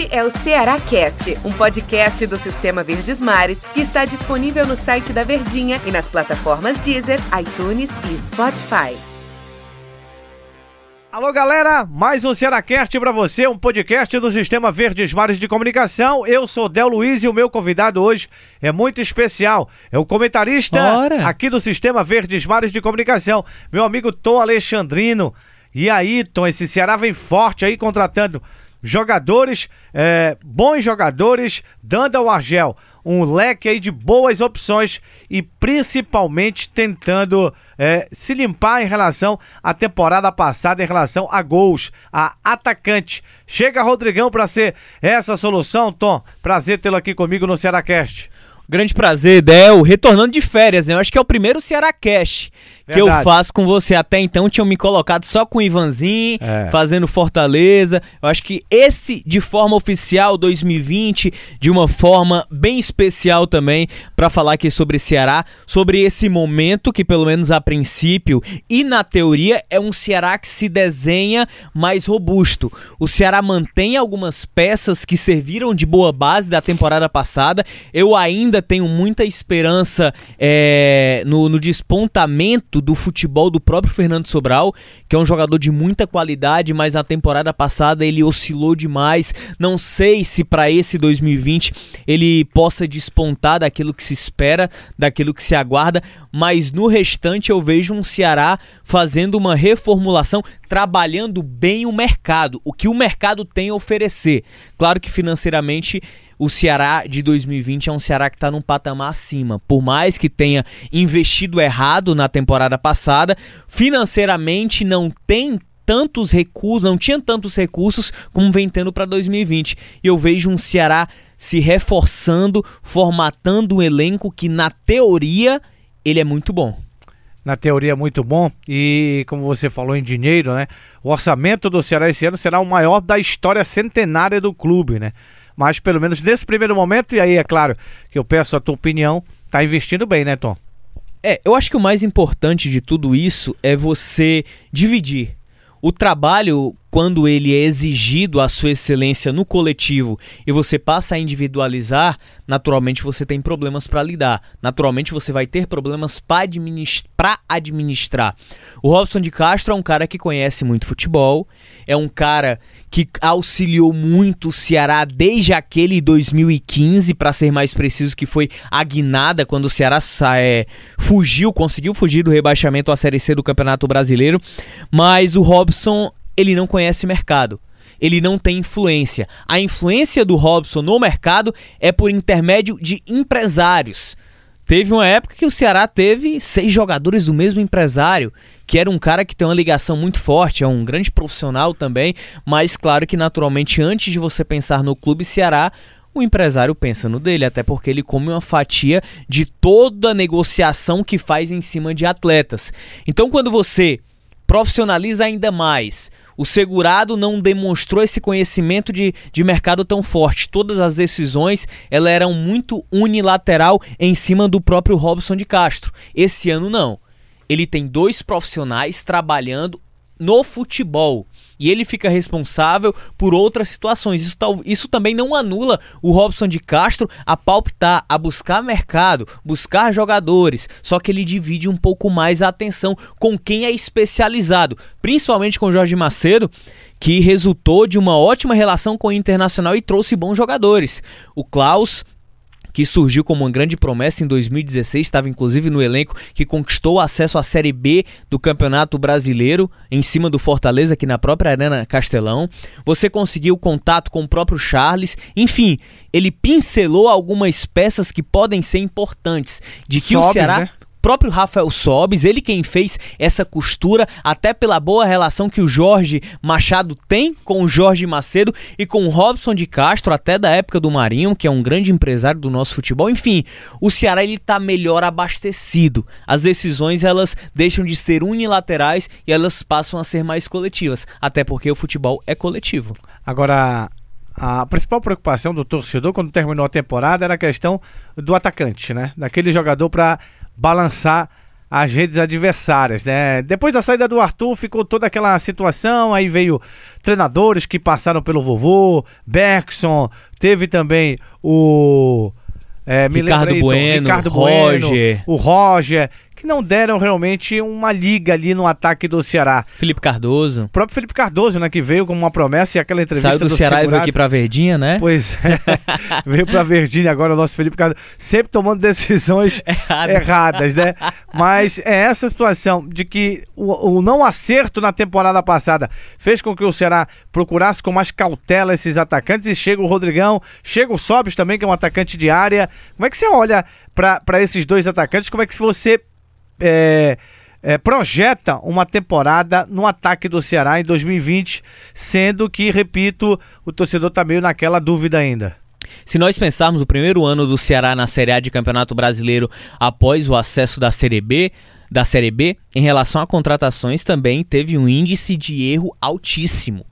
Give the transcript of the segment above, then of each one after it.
Este é o Ceará Cast, um podcast do Sistema Verdes Mares que está disponível no site da Verdinha e nas plataformas Deezer, iTunes e Spotify. Alô galera, mais um Cearacast para você, um podcast do Sistema Verdes Mares de Comunicação. Eu sou Del Luiz e o meu convidado hoje é muito especial. É o comentarista Ora. aqui do Sistema Verdes Mares de Comunicação, meu amigo Tom Alexandrino. E aí, Tom, esse Ceará vem forte aí contratando jogadores, é, bons jogadores, dando ao Argel um leque aí de boas opções e principalmente tentando é, se limpar em relação à temporada passada, em relação a gols, a atacante. Chega Rodrigão para ser essa solução, Tom. Prazer tê-lo aqui comigo no Cearacast. Grande prazer, Del. Retornando de férias, né? Eu acho que é o primeiro Ceará Cash que eu faço com você. Até então tinham me colocado só com o Ivanzinho, É. fazendo Fortaleza. Eu acho que esse, de forma oficial, 2020, de uma forma bem especial também, pra falar aqui sobre Ceará, sobre esse momento que, pelo menos a princípio e na teoria, é um Ceará que se desenha mais robusto. O Ceará mantém algumas peças que serviram de boa base da temporada passada. Eu ainda tenho muita esperança é, no, no despontamento do futebol do próprio Fernando Sobral, que é um jogador de muita qualidade, mas na temporada passada ele oscilou demais. Não sei se para esse 2020 ele possa despontar daquilo que se espera, daquilo que se aguarda, mas no restante eu vejo um Ceará fazendo uma reformulação, trabalhando bem o mercado, o que o mercado tem a oferecer. Claro que financeiramente o Ceará de 2020 é um Ceará que está num patamar acima. Por mais que tenha investido errado na temporada passada, financeiramente não tem tantos recursos, não tinha tantos recursos como vem tendo para 2020. E eu vejo um Ceará se reforçando, formatando um elenco que na teoria ele é muito bom. Na teoria, muito bom. E como você falou em dinheiro, né? O orçamento do Ceará esse ano será o maior da história centenária do clube, né? Mas pelo menos nesse primeiro momento, e aí é claro que eu peço a tua opinião, tá investindo bem, né, Tom? É, eu acho que o mais importante de tudo isso é você dividir. O trabalho, quando ele é exigido a sua excelência no coletivo e você passa a individualizar, naturalmente você tem problemas para lidar. Naturalmente você vai ter problemas para administrar. O Robson de Castro é um cara que conhece muito futebol, é um cara que auxiliou muito o Ceará desde aquele 2015, para ser mais preciso, que foi a guinada quando o Ceará é, fugiu, conseguiu fugir do rebaixamento à Série C do Campeonato Brasileiro. Mas o Robson, ele não conhece mercado. Ele não tem influência. A influência do Robson no mercado é por intermédio de empresários. Teve uma época que o Ceará teve seis jogadores do mesmo empresário, que era um cara que tem uma ligação muito forte, é um grande profissional também, mas claro que naturalmente antes de você pensar no clube Ceará, o empresário pensa no dele, até porque ele come uma fatia de toda a negociação que faz em cima de atletas. Então quando você profissionaliza ainda mais, o segurado não demonstrou esse conhecimento de, de mercado tão forte. Todas as decisões elas eram muito unilateral em cima do próprio Robson de Castro. Esse ano não. Ele tem dois profissionais trabalhando no futebol e ele fica responsável por outras situações. Isso, isso também não anula o Robson de Castro a palpitar, a buscar mercado, buscar jogadores. Só que ele divide um pouco mais a atenção com quem é especializado, principalmente com Jorge Macedo, que resultou de uma ótima relação com o Internacional e trouxe bons jogadores. O Klaus que surgiu como uma grande promessa em 2016, estava inclusive no elenco que conquistou o acesso à Série B do Campeonato Brasileiro, em cima do Fortaleza, aqui na própria Arena Castelão. Você conseguiu contato com o próprio Charles, enfim, ele pincelou algumas peças que podem ser importantes, de que o Sobes, Ceará né? Próprio Rafael Sobes, ele quem fez essa costura, até pela boa relação que o Jorge Machado tem com o Jorge Macedo e com o Robson de Castro, até da época do Marinho, que é um grande empresário do nosso futebol. Enfim, o Ceará ele tá melhor abastecido. As decisões elas deixam de ser unilaterais e elas passam a ser mais coletivas, até porque o futebol é coletivo. Agora, a principal preocupação do torcedor quando terminou a temporada era a questão do atacante, né? Daquele jogador para balançar as redes adversárias, né? Depois da saída do Arthur, ficou toda aquela situação, aí veio treinadores que passaram pelo vovô, Bergson, teve também o é, Ricardo, Bueno, Ricardo Roger. Bueno, o Roger, que não deram realmente uma liga ali no ataque do Ceará. Felipe Cardoso. O próprio Felipe Cardoso, né, que veio como uma promessa e aquela entrevista Saiu do, do Ceará segurado. e veio aqui pra Verdinha, né? Pois é, veio pra Verdinha agora o nosso Felipe Cardoso, sempre tomando decisões erradas, erradas né? Mas é essa situação de que o, o não acerto na temporada passada fez com que o Ceará procurasse com mais cautela esses atacantes e chega o Rodrigão, chega o Sobis também, que é um atacante de área. Como é que você olha para esses dois atacantes? Como é que você é, é, projeta uma temporada no ataque do Ceará em 2020, sendo que, repito, o torcedor está meio naquela dúvida ainda. Se nós pensarmos o primeiro ano do Ceará na Série A de Campeonato Brasileiro após o acesso da Série B, da Série B, em relação a contratações também teve um índice de erro altíssimo.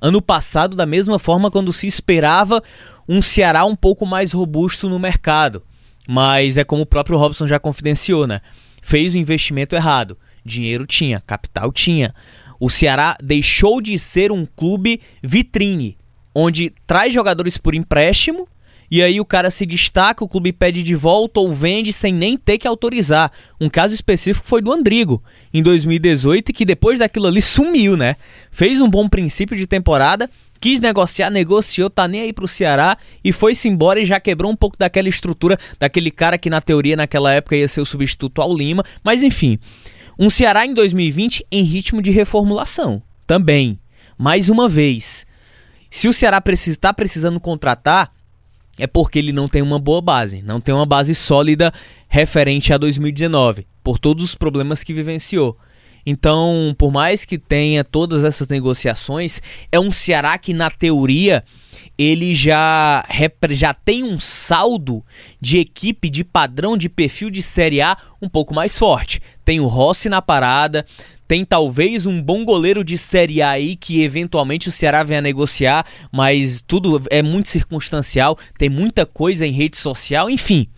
Ano passado, da mesma forma, quando se esperava um Ceará um pouco mais robusto no mercado. Mas é como o próprio Robson já confidenciou, né? Fez o investimento errado. Dinheiro tinha, capital tinha. O Ceará deixou de ser um clube vitrine, onde traz jogadores por empréstimo e aí o cara se destaca, o clube pede de volta ou vende sem nem ter que autorizar. Um caso específico foi do Andrigo, em 2018, que depois daquilo ali sumiu, né? Fez um bom princípio de temporada, quis negociar, negociou, tá nem aí pro Ceará e foi-se embora e já quebrou um pouco daquela estrutura daquele cara que na teoria naquela época ia ser o substituto ao Lima, mas enfim. Um Ceará em 2020 em ritmo de reformulação. Também. Mais uma vez. Se o Ceará está precisando contratar, é porque ele não tem uma boa base, não tem uma base sólida referente a 2019, por todos os problemas que vivenciou. Então, por mais que tenha todas essas negociações, é um Ceará que, na teoria, ele já, já tem um saldo de equipe, de padrão, de perfil de Série A um pouco mais forte. Tem o Rossi na parada, tem talvez um bom goleiro de Série A aí que eventualmente o Ceará venha negociar, mas tudo é muito circunstancial, tem muita coisa em rede social, enfim.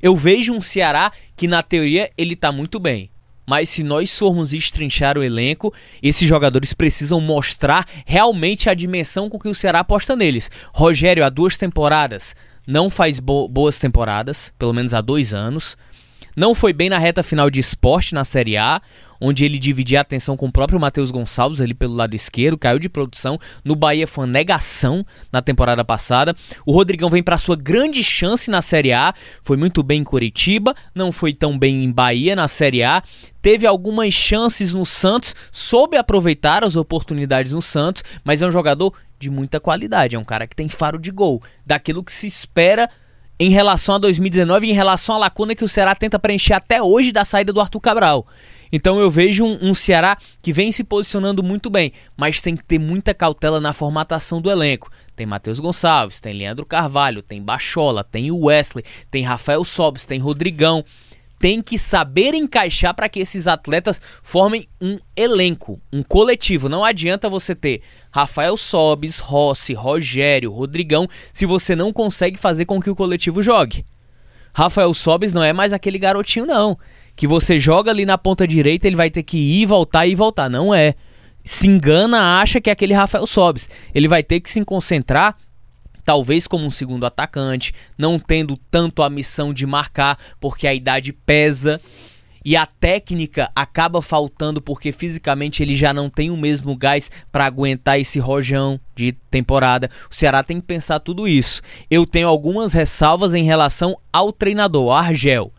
Eu vejo um Ceará que na teoria ele tá muito bem. Mas se nós formos estrinchar o elenco, esses jogadores precisam mostrar realmente a dimensão com que o Ceará aposta neles. Rogério, há duas temporadas, não faz bo boas temporadas, pelo menos há dois anos. Não foi bem na reta final de esporte na Série A onde ele dividia a atenção com o próprio Matheus Gonçalves ali pelo lado esquerdo, caiu de produção. No Bahia foi uma negação na temporada passada. O Rodrigão vem para sua grande chance na Série A, foi muito bem em Curitiba, não foi tão bem em Bahia na Série A. Teve algumas chances no Santos, soube aproveitar as oportunidades no Santos, mas é um jogador de muita qualidade, é um cara que tem faro de gol, daquilo que se espera em relação a 2019 e em relação à lacuna que o Ceará tenta preencher até hoje da saída do Arthur Cabral. Então eu vejo um, um, Ceará que vem se posicionando muito bem, mas tem que ter muita cautela na formatação do elenco. Tem Matheus Gonçalves, tem Leandro Carvalho, tem Bachola, tem Wesley, tem Rafael Sobes, tem Rodrigão. Tem que saber encaixar para que esses atletas formem um elenco, um coletivo. Não adianta você ter Rafael Sobes, Rossi, Rogério, Rodrigão, se você não consegue fazer com que o coletivo jogue. Rafael Sobes não é mais aquele garotinho, não que você joga ali na ponta direita, ele vai ter que ir, voltar e voltar. Não é. Se engana, acha que é aquele Rafael Sobes. Ele vai ter que se concentrar talvez como um segundo atacante, não tendo tanto a missão de marcar, porque a idade pesa e a técnica acaba faltando porque fisicamente ele já não tem o mesmo gás para aguentar esse rojão de temporada. O Ceará tem que pensar tudo isso. Eu tenho algumas ressalvas em relação ao treinador Argel.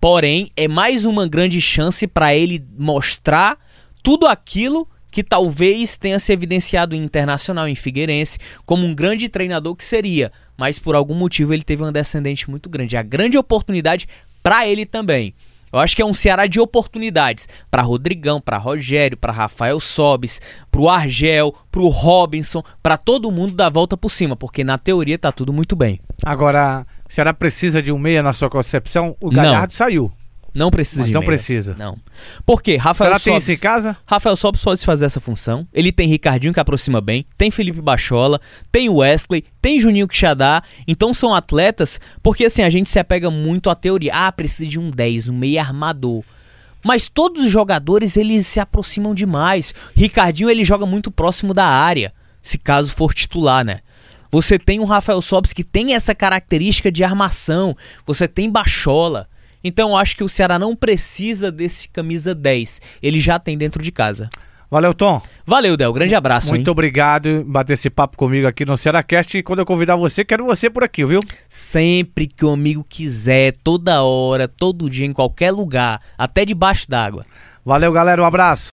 Porém, é mais uma grande chance para ele mostrar tudo aquilo que talvez tenha se evidenciado em Internacional, em Figueirense, como um grande treinador que seria, mas por algum motivo ele teve uma descendente muito grande. A grande oportunidade para ele também. Eu acho que é um Ceará de oportunidades para Rodrigão, para Rogério, para Rafael Sobes, para o Argel, para o Robinson, para todo mundo dar a volta por cima, porque na teoria tá tudo muito bem. Agora, o Ceará precisa de um meia na sua concepção? O Galhardo não. saiu. Não precisa Mas de não meia. precisa. Não. Por quê? Rafael Será Sobis, tem isso em casa? Rafael Sobis pode fazer essa função. Ele tem Ricardinho que aproxima bem, tem Felipe Bachola, tem Wesley, tem Juninho Quixadá. Então são atletas, porque assim, a gente se apega muito à teoria. Ah, precisa de um 10, um meia armador. Mas todos os jogadores eles se aproximam demais. Ricardinho ele joga muito próximo da área, se caso for titular, né? Você tem um Rafael Sobis que tem essa característica de armação. Você tem Bachola. Então eu acho que o Ceará não precisa desse camisa 10. Ele já tem dentro de casa. Valeu, Tom. Valeu, Del. Grande abraço. Muito hein? obrigado por bater esse papo comigo aqui no Cearacast. E quando eu convidar você, quero você por aqui, viu? Sempre que o amigo quiser, toda hora, todo dia, em qualquer lugar, até debaixo d'água. Valeu, galera. Um abraço.